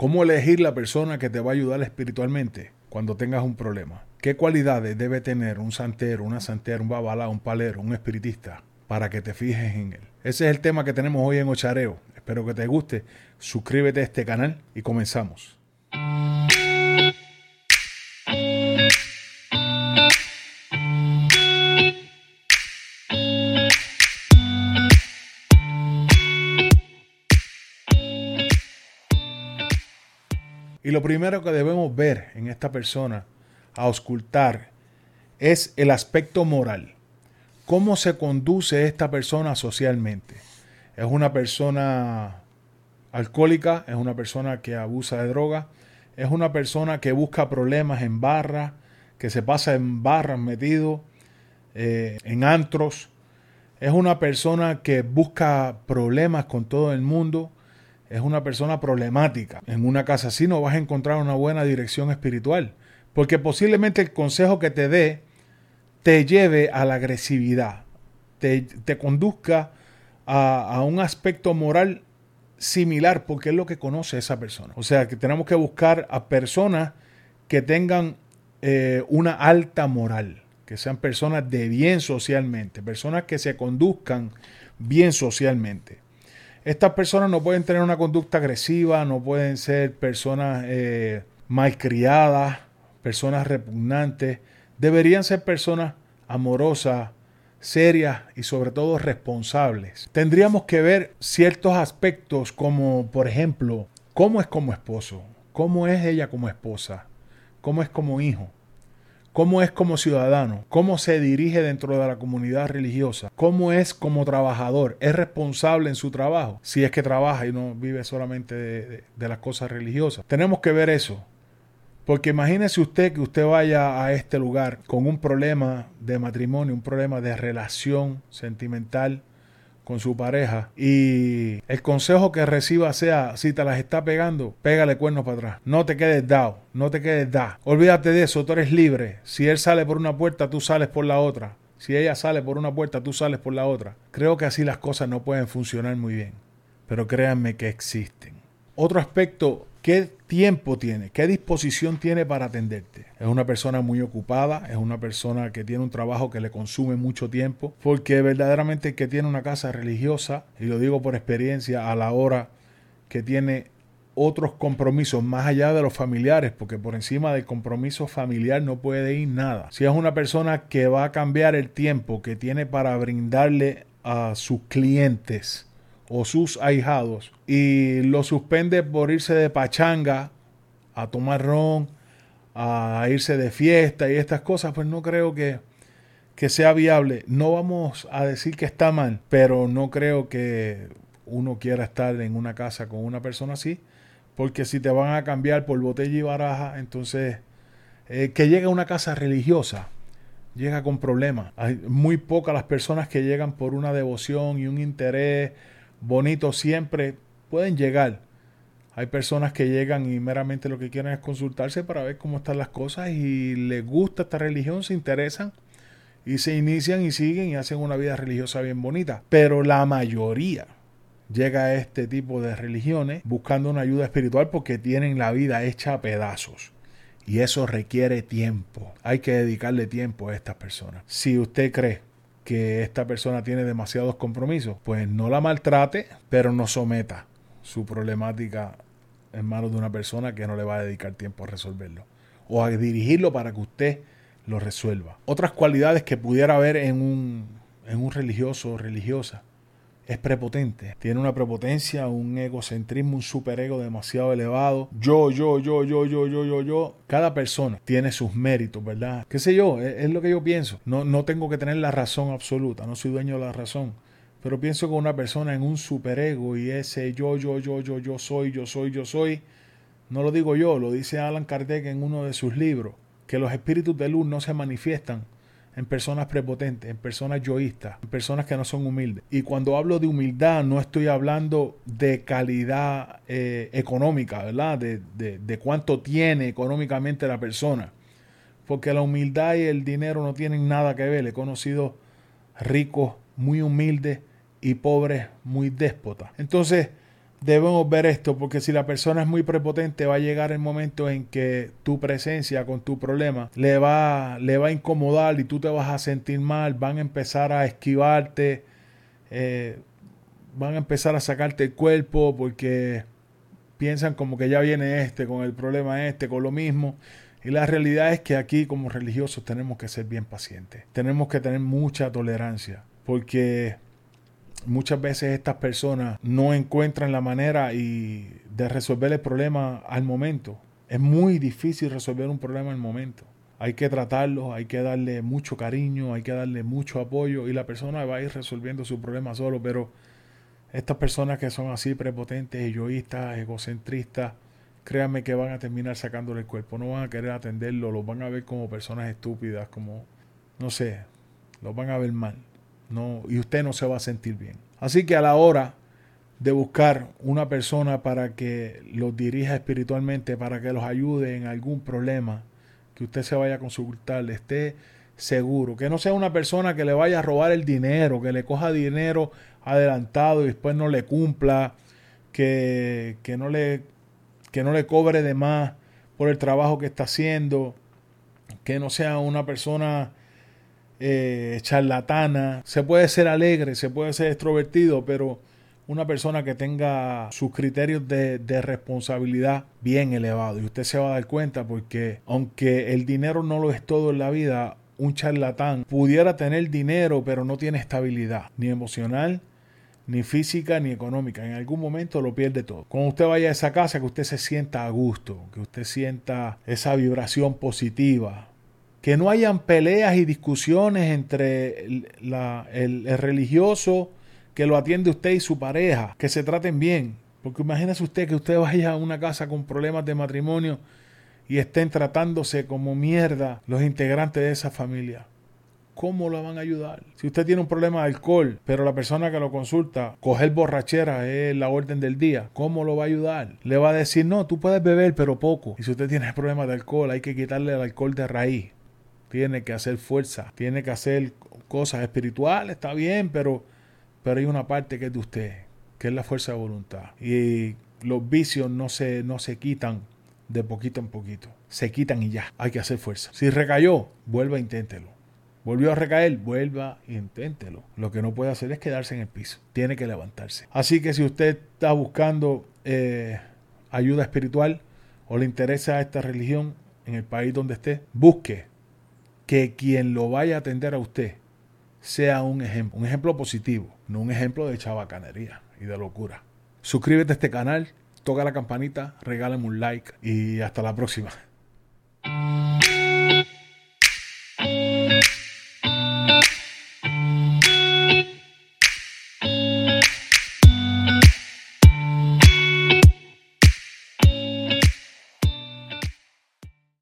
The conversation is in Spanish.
cómo elegir la persona que te va a ayudar espiritualmente cuando tengas un problema. ¿Qué cualidades debe tener un santero, una santera, un babalá, un palero, un espiritista para que te fijes en él? Ese es el tema que tenemos hoy en Ochareo. Espero que te guste. Suscríbete a este canal y comenzamos. Y lo primero que debemos ver en esta persona, a auscultar, es el aspecto moral. ¿Cómo se conduce esta persona socialmente? ¿Es una persona alcohólica? ¿Es una persona que abusa de droga? ¿Es una persona que busca problemas en barra? ¿Que se pasa en barras metido? Eh, ¿En antros? ¿Es una persona que busca problemas con todo el mundo? Es una persona problemática. En una casa así no vas a encontrar una buena dirección espiritual, porque posiblemente el consejo que te dé te lleve a la agresividad, te, conduzca a, un aspecto moral similar, porque es lo que conoce esa persona. O sea, que tenemos que buscar a personas que tengan eh, una alta moral, que sean personas de bien socialmente, personas que se conduzcan bien socialmente. Estas personas no pueden tener una conducta agresiva, no pueden ser personas eh, malcriadas, personas repugnantes. Deberían ser personas amorosas, serias y sobre todo responsables. Tendríamos que ver ciertos aspectos como, por ejemplo, cómo es como esposo, cómo es ella como esposa, cómo es como hijo, cómo es como ciudadano, cómo se dirige dentro de la comunidad religiosa, cómo es como trabajador, es responsable en su trabajo, si es que trabaja y no vive solamente de, las cosas religiosas. Tenemos que ver eso. Porque imagínese usted que usted vaya a este lugar con un problema de matrimonio, un problema de relación sentimental, con su pareja y el consejo que reciba sea, si te las está pegando, pégale cuernos para atrás. No te quedes dado, no te quedes da. Olvídate de eso, tú eres libre. Si él sale por una puerta, tú sales por la otra. Si ella sale por una puerta, tú sales por la otra. Creo que así las cosas no pueden funcionar muy bien, pero créanme que existen. Otro aspecto ¿Qué tiempo tiene? ¿Qué disposición tiene para atenderte? Es una persona muy ocupada, es una persona que tiene un trabajo que le consume mucho tiempo, porque verdaderamente que tiene una casa religiosa, y lo digo por experiencia, a la hora que tiene otros compromisos más allá de los familiares, porque por encima del compromiso familiar no puede ir nada. Si es una persona que va a cambiar el tiempo que tiene para brindarle a sus clientes, o sus ahijados y lo suspende por irse de pachanga a tomar ron, a irse de fiesta y estas cosas, pues no creo que, que sea viable. No vamos a decir que está mal, pero no creo que uno quiera estar en una casa con una persona así, porque si te van a cambiar por botella y baraja, entonces eh, que llegue a una casa religiosa, llega con problemas. Hay muy pocas las personas que llegan por una devoción y un interés bonitos siempre pueden llegar. Hay personas que llegan y meramente lo que quieren es consultarse para ver cómo están las cosas y les gusta esta religión, se interesan y se inician y siguen y hacen una vida religiosa bien bonita. Pero la mayoría llega a este tipo de religiones buscando una ayuda espiritual porque tienen la vida hecha a pedazos. Y eso requiere tiempo. Hay que dedicarle tiempo a estas personas. Si usted cree que esta persona tiene demasiados compromisos, pues no la maltrate, pero no someta su problemática en manos de una persona que no le va a dedicar tiempo a resolverlo o a dirigirlo para que usted lo resuelva. Otras cualidades que pudiera haber en un, en un religioso o religiosa es prepotente. Tiene una prepotencia, un egocentrismo, un superego demasiado elevado. Yo, yo, yo, yo, yo, yo, yo, yo. Cada persona tiene sus méritos, ¿verdad? ¿Qué sé yo? Es, lo que yo pienso. No, no tengo que tener la razón absoluta, no soy dueño de la razón. Pero pienso que una persona en un superego y ese yo, yo, yo, yo, yo soy, yo soy, yo soy, no lo digo yo, lo dice Alan Kardec en uno de sus libros, que los espíritus de luz no se manifiestan en personas prepotentes, en personas yoístas, en personas que no son humildes. Y cuando hablo de humildad no estoy hablando de calidad eh, económica, ¿verdad? De, de cuánto tiene económicamente la persona. Porque la humildad y el dinero no tienen nada que ver. He conocido ricos muy humildes y pobres muy déspotas. Entonces, debemos ver esto, porque si la persona es muy prepotente, va a llegar el momento en que tu presencia con tu problema le va, le va a incomodar y tú te vas a sentir mal, van a empezar a esquivarte, eh, van a empezar a sacarte el cuerpo porque piensan como que ya viene este con el problema este, con lo mismo. Y la realidad es que aquí como religiosos tenemos que ser bien pacientes, tenemos que tener mucha tolerancia, porque muchas veces estas personas no encuentran la manera y de resolver el problema al momento. Es muy difícil resolver un problema al momento. Hay que tratarlo, hay que darle mucho cariño, hay que darle mucho apoyo y la persona va a ir resolviendo su problema solo, pero estas personas que son así prepotentes, egoístas, egocentristas, créanme que van a terminar sacándole el cuerpo, no van a querer atenderlo, los van a ver como personas estúpidas, como, no sé, los van a ver mal no, y usted no se va a sentir bien. Así que a la hora de buscar una persona para que los dirija espiritualmente, para que los ayude en algún problema que usted se vaya a consultar, esté seguro, que no sea una persona que le vaya a robar el dinero, que le coja dinero adelantado y después no le cumpla, que, que, no, le, que no le cobre de más por el trabajo que está haciendo, que no sea una persona eh, charlatana. Se puede ser alegre, se puede ser extrovertido, pero una persona que tenga sus criterios de, de, responsabilidad bien elevados. Y usted se va a dar cuenta porque aunque el dinero no lo es todo en la vida, un charlatán pudiera tener dinero pero no tiene estabilidad, ni emocional, ni física, ni económica. En algún momento lo pierde todo. Cuando usted vaya a esa casa, que usted se sienta a gusto, que usted sienta esa vibración positiva, que no hayan peleas y discusiones entre el, religioso que lo atiende usted y su pareja, que se traten bien. Porque imagínese usted que usted vaya a una casa con problemas de matrimonio y estén tratándose como mierda los integrantes de esa familia. ¿Cómo lo van a ayudar? Si usted tiene un problema de alcohol, pero la persona que lo consulta, coger borrachera es la orden del día, ¿cómo lo va a ayudar? Le va a decir, no, tú puedes beber, pero poco. Y si usted tiene problemas de alcohol, hay que quitarle el alcohol de raíz tiene que hacer fuerza, tiene que hacer cosas espirituales, está bien, pero, pero hay una parte que es de usted, que es la fuerza de voluntad. Y los vicios no se, no se quitan de poquito en poquito, se quitan y ya, hay que hacer fuerza. Si recayó, vuelva e inténtelo. Volvió a recaer, vuelva e inténtelo. Lo que no puede hacer es quedarse en el piso, tiene que levantarse. Así que si usted está buscando eh, ayuda espiritual o le interesa esta religión en el país donde esté, busque que quien lo vaya a atender a usted sea un ejemplo, un ejemplo positivo, no un ejemplo de chabacanería y de locura. Suscríbete a este canal, toca la campanita, regálame un like y hasta la próxima.